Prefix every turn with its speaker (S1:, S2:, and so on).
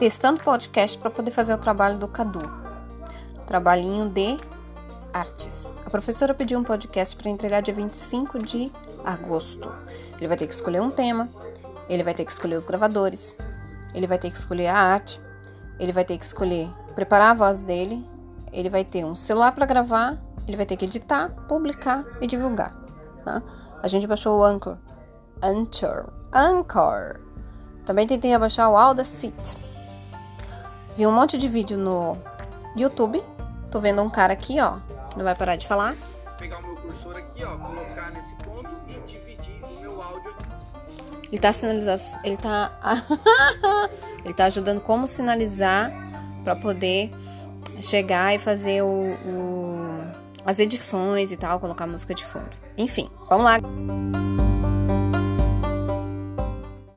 S1: testando podcast para poder fazer o trabalho do Cadu. Trabalhinho de artes. A professora pediu um podcast para entregar dia 25 de agosto. Ele vai ter que escolher um tema, ele vai ter que escolher os gravadores, ele vai ter que escolher a arte, ele vai ter que escolher preparar a voz dele, ele vai ter um celular para gravar, ele vai ter que editar, publicar e divulgar. Tá? A gente baixou o Anchor. Anchor. Anchor. Também tentei baixar o Audacity. Vi um monte de vídeo no YouTube. Tô vendo um cara aqui, ó, que não vai parar de falar.
S2: Vou pegar o meu cursor aqui, ó, colocar nesse ponto e dividir o meu áudio.
S1: Ele tá sinalizando, ele tá ele tá ajudando como sinalizar para poder chegar e fazer o, o, as edições e tal, colocar música de fundo. Enfim, vamos lá.